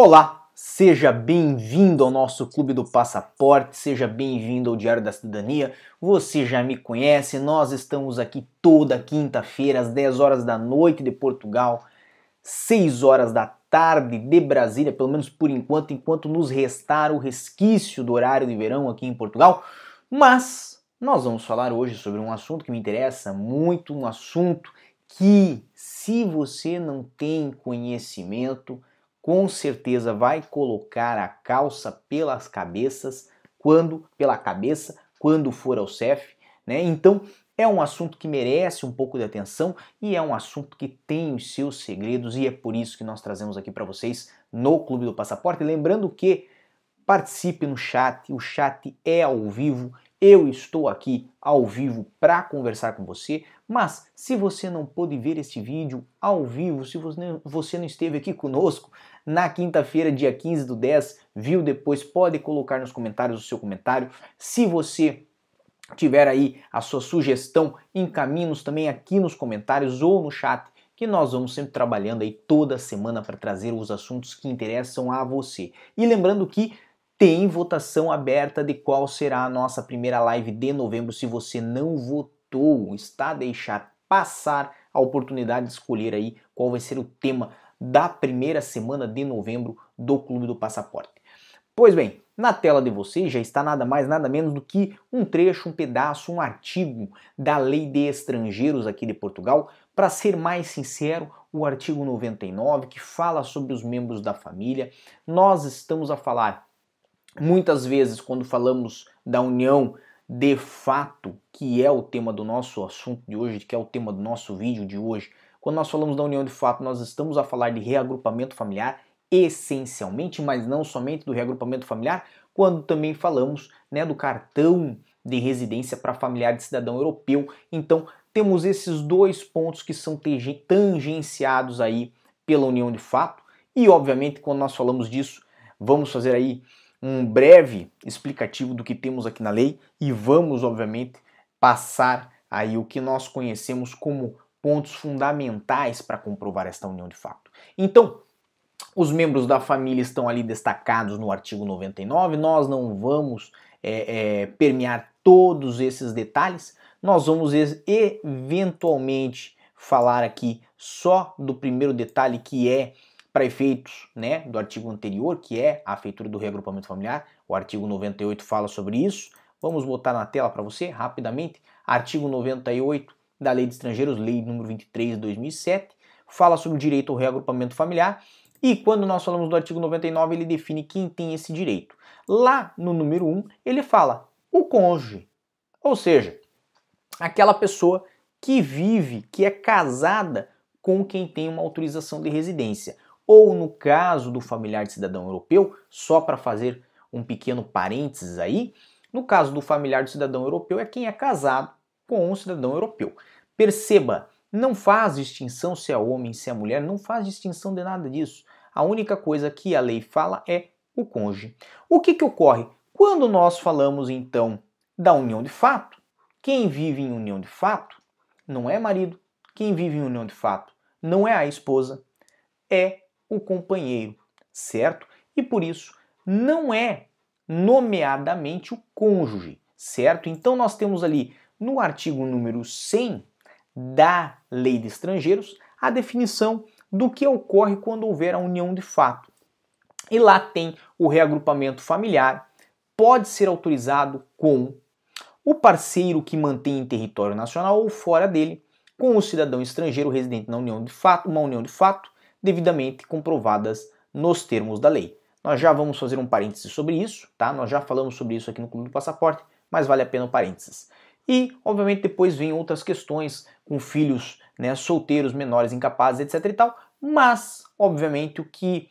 Olá, seja bem-vindo ao nosso Clube do Passaporte, seja bem-vindo ao Diário da Cidadania. Você já me conhece, nós estamos aqui toda quinta-feira às 10 horas da noite de Portugal, 6 horas da tarde de Brasília, pelo menos por enquanto, enquanto nos restar o resquício do horário de verão aqui em Portugal. Mas nós vamos falar hoje sobre um assunto que me interessa muito, um assunto que, se você não tem conhecimento, com certeza vai colocar a calça pelas cabeças quando pela cabeça quando for ao CEF, né? Então é um assunto que merece um pouco de atenção e é um assunto que tem os seus segredos e é por isso que nós trazemos aqui para vocês no Clube do Passaporte. Lembrando que participe no chat, o chat é ao vivo, eu estou aqui ao vivo para conversar com você, mas se você não pôde ver este vídeo ao vivo, se você não esteve aqui conosco na quinta-feira, dia 15 do 10, viu depois, pode colocar nos comentários o seu comentário. Se você tiver aí a sua sugestão, encaminhe-nos também aqui nos comentários ou no chat, que nós vamos sempre trabalhando aí toda semana para trazer os assuntos que interessam a você. E lembrando que tem votação aberta de qual será a nossa primeira live de novembro. Se você não votou, está a deixar passar a oportunidade de escolher aí qual vai ser o tema da primeira semana de novembro do Clube do Passaporte. Pois bem, na tela de vocês já está nada mais, nada menos do que um trecho, um pedaço, um artigo da Lei de Estrangeiros aqui de Portugal. Para ser mais sincero, o artigo 99, que fala sobre os membros da família. Nós estamos a falar Muitas vezes, quando falamos da união de fato, que é o tema do nosso assunto de hoje, que é o tema do nosso vídeo de hoje, quando nós falamos da união de fato, nós estamos a falar de reagrupamento familiar essencialmente, mas não somente do reagrupamento familiar, quando também falamos né, do cartão de residência para familiar de cidadão europeu. Então, temos esses dois pontos que são tangenciados aí pela união de fato. E, obviamente, quando nós falamos disso, vamos fazer aí um breve explicativo do que temos aqui na lei e vamos, obviamente, passar aí o que nós conhecemos como pontos fundamentais para comprovar esta união de fato. Então, os membros da família estão ali destacados no artigo 99, nós não vamos é, é, permear todos esses detalhes, nós vamos eventualmente falar aqui só do primeiro detalhe que é para efeitos né, do artigo anterior, que é a feitura do reagrupamento familiar, o artigo 98 fala sobre isso. Vamos botar na tela para você rapidamente. Artigo 98 da Lei de Estrangeiros, Lei número 23 de 2007, fala sobre o direito ao reagrupamento familiar. E quando nós falamos do artigo 99, ele define quem tem esse direito. Lá no número 1, ele fala o cônjuge, ou seja, aquela pessoa que vive, que é casada com quem tem uma autorização de residência ou no caso do familiar de cidadão europeu, só para fazer um pequeno parênteses aí, no caso do familiar de cidadão europeu é quem é casado com um cidadão europeu. Perceba, não faz distinção se é homem, se é mulher, não faz distinção de nada disso. A única coisa que a lei fala é o cônjuge. O que, que ocorre? Quando nós falamos então da união de fato, quem vive em união de fato não é marido, quem vive em união de fato não é a esposa, é o companheiro, certo? E por isso não é nomeadamente o cônjuge, certo? Então nós temos ali no artigo número 100 da Lei de Estrangeiros a definição do que ocorre quando houver a união de fato. E lá tem o reagrupamento familiar, pode ser autorizado com o parceiro que mantém em território nacional ou fora dele, com o cidadão estrangeiro residente na união de fato, uma união de fato, devidamente comprovadas nos termos da lei. Nós já vamos fazer um parêntese sobre isso, tá? Nós já falamos sobre isso aqui no Clube do Passaporte, mas vale a pena o parênteses. E, obviamente, depois vem outras questões com filhos né, solteiros, menores, incapazes, etc e tal, mas, obviamente, o que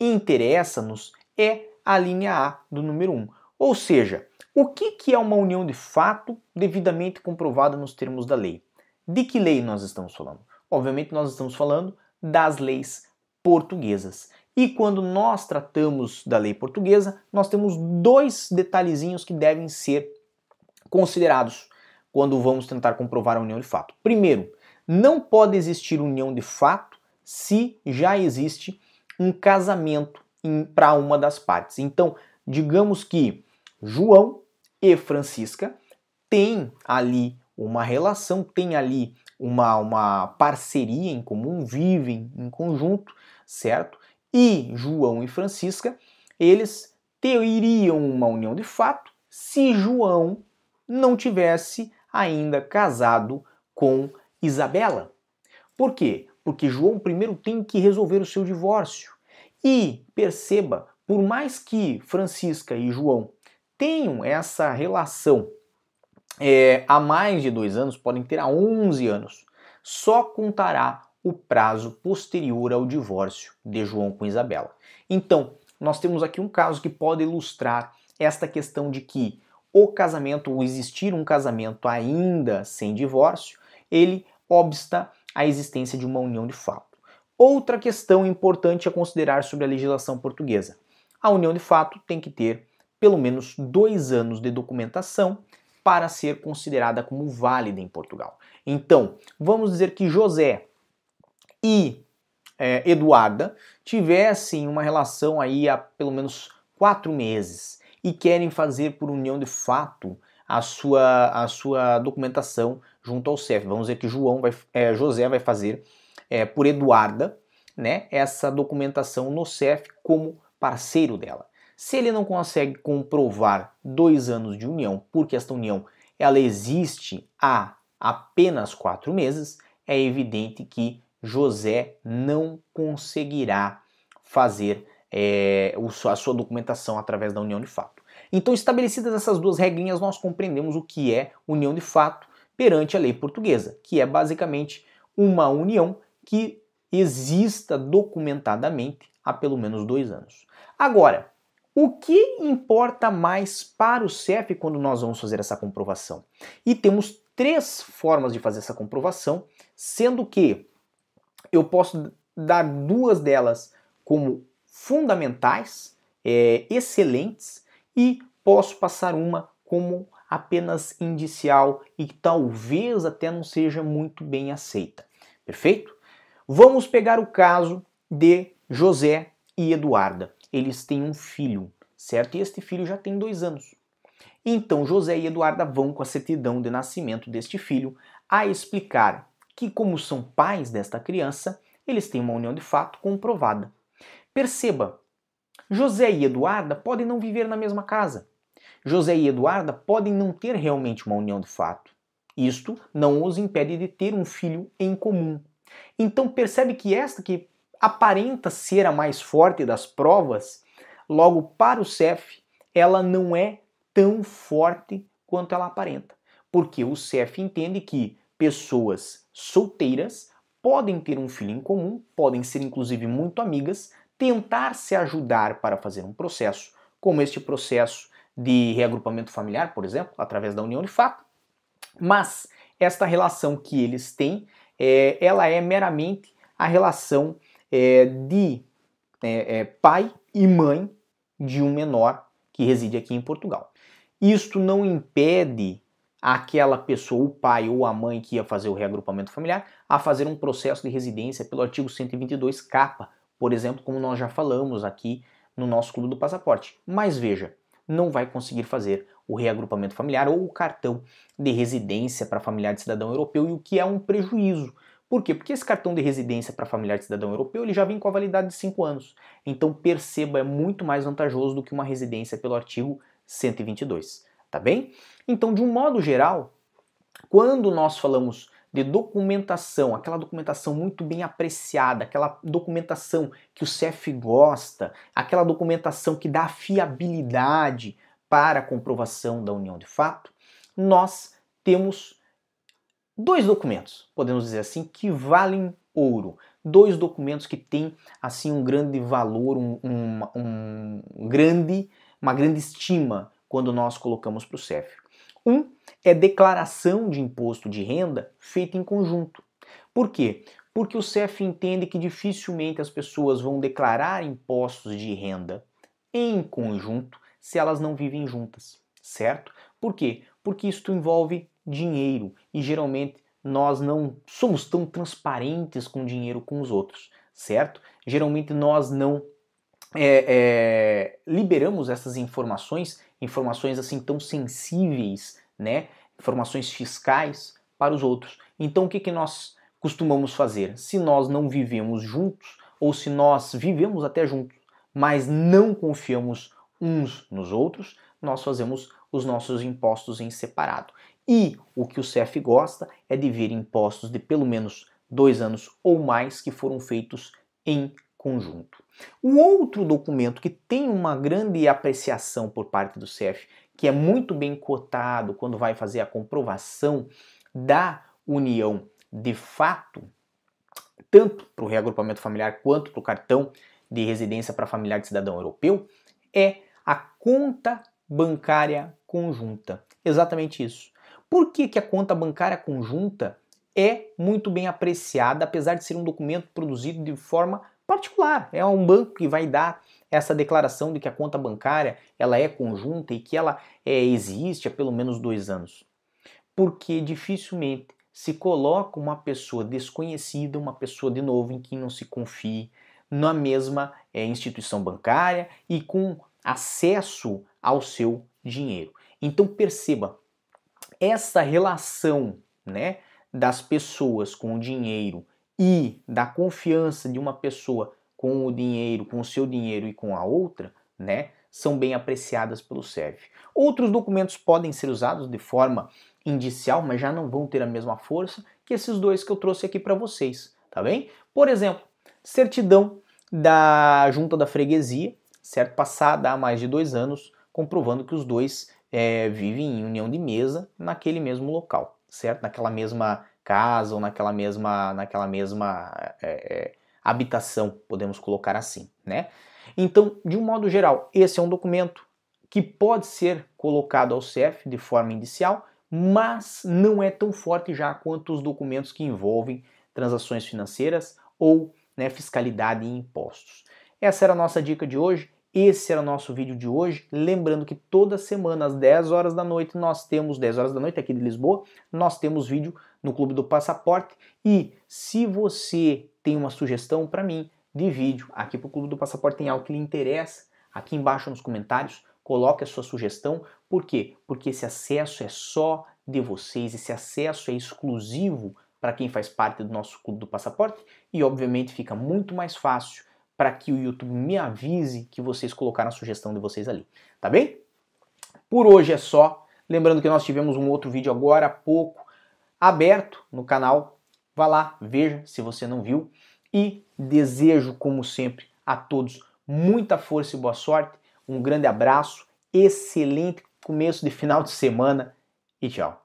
interessa-nos é a linha A do número 1. Ou seja, o que, que é uma união de fato devidamente comprovada nos termos da lei? De que lei nós estamos falando? Obviamente, nós estamos falando das leis portuguesas. E quando nós tratamos da lei portuguesa, nós temos dois detalhezinhos que devem ser considerados quando vamos tentar comprovar a união de fato. Primeiro, não pode existir união de fato se já existe um casamento para uma das partes. Então, digamos que João e Francisca têm ali uma relação, têm ali uma, uma parceria em comum, vivem em conjunto, certo? E João e Francisca, eles teriam uma união de fato se João não tivesse ainda casado com Isabela. Por quê? Porque João primeiro tem que resolver o seu divórcio. E perceba, por mais que Francisca e João tenham essa relação é, há mais de dois anos, podem ter há 11 anos, só contará o prazo posterior ao divórcio de João com Isabela. Então, nós temos aqui um caso que pode ilustrar esta questão de que o casamento, ou existir um casamento ainda sem divórcio, ele obsta a existência de uma união de fato. Outra questão importante a considerar sobre a legislação portuguesa: a união de fato tem que ter pelo menos dois anos de documentação para ser considerada como válida em Portugal. Então, vamos dizer que José e é, Eduarda tivessem uma relação aí há pelo menos quatro meses e querem fazer por união de fato a sua, a sua documentação junto ao CEF. Vamos dizer que João vai, é, José vai fazer é, por Eduarda né, essa documentação no CEF como parceiro dela. Se ele não consegue comprovar dois anos de união, porque esta união ela existe há apenas quatro meses, é evidente que José não conseguirá fazer é, a sua documentação através da união de fato. Então, estabelecidas essas duas regrinhas, nós compreendemos o que é união de fato perante a lei portuguesa, que é basicamente uma união que exista documentadamente há pelo menos dois anos. Agora, o que importa mais para o CEF quando nós vamos fazer essa comprovação? E temos três formas de fazer essa comprovação, sendo que eu posso dar duas delas como fundamentais, é, excelentes, e posso passar uma como apenas indicial e talvez até não seja muito bem aceita. Perfeito? Vamos pegar o caso de José e Eduarda. Eles têm um filho, certo? E este filho já tem dois anos. Então José e Eduarda vão com a certidão de nascimento deste filho a explicar que, como são pais desta criança, eles têm uma união de fato comprovada. Perceba, José e Eduarda podem não viver na mesma casa. José e Eduarda podem não ter realmente uma união de fato. Isto não os impede de ter um filho em comum. Então percebe que esta que aparenta ser a mais forte das provas, logo para o CEF, ela não é tão forte quanto ela aparenta. Porque o CEF entende que pessoas solteiras podem ter um filho em comum, podem ser inclusive muito amigas, tentar se ajudar para fazer um processo, como este processo de reagrupamento familiar, por exemplo, através da união de fato. Mas esta relação que eles têm, é, ela é meramente a relação é, de é, é, pai e mãe de um menor que reside aqui em Portugal. Isto não impede aquela pessoa, o pai ou a mãe que ia fazer o reagrupamento familiar, a fazer um processo de residência pelo artigo 122 capa, por exemplo, como nós já falamos aqui no nosso clube do passaporte. Mas veja, não vai conseguir fazer o reagrupamento familiar ou o cartão de residência para familiar de cidadão europeu, e o que é um prejuízo. Por quê? Porque esse cartão de residência para familiar de cidadão europeu ele já vem com a validade de 5 anos. Então perceba, é muito mais vantajoso do que uma residência pelo artigo 122 tá bem? Então, de um modo geral, quando nós falamos de documentação, aquela documentação muito bem apreciada, aquela documentação que o CEF gosta, aquela documentação que dá fiabilidade para a comprovação da união de fato, nós temos dois documentos, podemos dizer assim, que valem ouro. Dois documentos que têm assim um grande valor, um, um, um grande, uma grande estima quando nós colocamos para o CEF. Um é declaração de imposto de renda feita em conjunto. Por quê? Porque o CEF entende que dificilmente as pessoas vão declarar impostos de renda em conjunto se elas não vivem juntas, certo? Por quê? Porque isso envolve dinheiro e geralmente nós não somos tão transparentes com dinheiro com os outros, certo? Geralmente nós não é, é, liberamos essas informações, informações assim tão sensíveis, né? Informações fiscais para os outros. Então o que, que nós costumamos fazer? Se nós não vivemos juntos, ou se nós vivemos até juntos, mas não confiamos uns nos outros, nós fazemos os nossos impostos em separado. E o que o CEF gosta é de ver impostos de pelo menos dois anos ou mais que foram feitos em conjunto. O outro documento que tem uma grande apreciação por parte do CEF, que é muito bem cotado quando vai fazer a comprovação da união de fato, tanto para o reagrupamento familiar quanto para o cartão de residência para familiar de cidadão europeu, é a conta bancária conjunta. Exatamente isso. Por que, que a conta bancária conjunta é muito bem apreciada, apesar de ser um documento produzido de forma particular. É um banco que vai dar essa declaração de que a conta bancária ela é conjunta e que ela é, existe há pelo menos dois anos. Porque dificilmente se coloca uma pessoa desconhecida, uma pessoa de novo em quem não se confie, na mesma é, instituição bancária e com acesso ao seu dinheiro. Então perceba, essa relação né, das pessoas com o dinheiro e da confiança de uma pessoa com o dinheiro, com o seu dinheiro e com a outra, né, são bem apreciadas pelo SERV. Outros documentos podem ser usados de forma indicial, mas já não vão ter a mesma força que esses dois que eu trouxe aqui para vocês, tá bem? Por exemplo, certidão da junta da freguesia, certo? Passada há mais de dois anos, comprovando que os dois é, vivem em união de mesa naquele mesmo local, certo? Naquela mesma casa ou naquela mesma, naquela mesma é, é, habitação, podemos colocar assim, né? Então, de um modo geral, esse é um documento que pode ser colocado ao CEF de forma inicial, mas não é tão forte já quanto os documentos que envolvem transações financeiras ou né, fiscalidade e impostos. Essa era a nossa dica de hoje. Esse era o nosso vídeo de hoje. Lembrando que toda semana, às 10 horas da noite, nós temos, 10 horas da noite aqui de Lisboa, nós temos vídeo no Clube do Passaporte. E se você tem uma sugestão para mim de vídeo aqui para o Clube do Passaporte, tem algo que lhe interessa, aqui embaixo nos comentários, coloque a sua sugestão. Por quê? Porque esse acesso é só de vocês, esse acesso é exclusivo para quem faz parte do nosso Clube do Passaporte e, obviamente, fica muito mais fácil para que o YouTube me avise que vocês colocaram a sugestão de vocês ali, tá bem? Por hoje é só. Lembrando que nós tivemos um outro vídeo agora há pouco aberto no canal. Vá lá, veja se você não viu. E desejo, como sempre, a todos muita força e boa sorte. Um grande abraço, excelente começo de final de semana e tchau.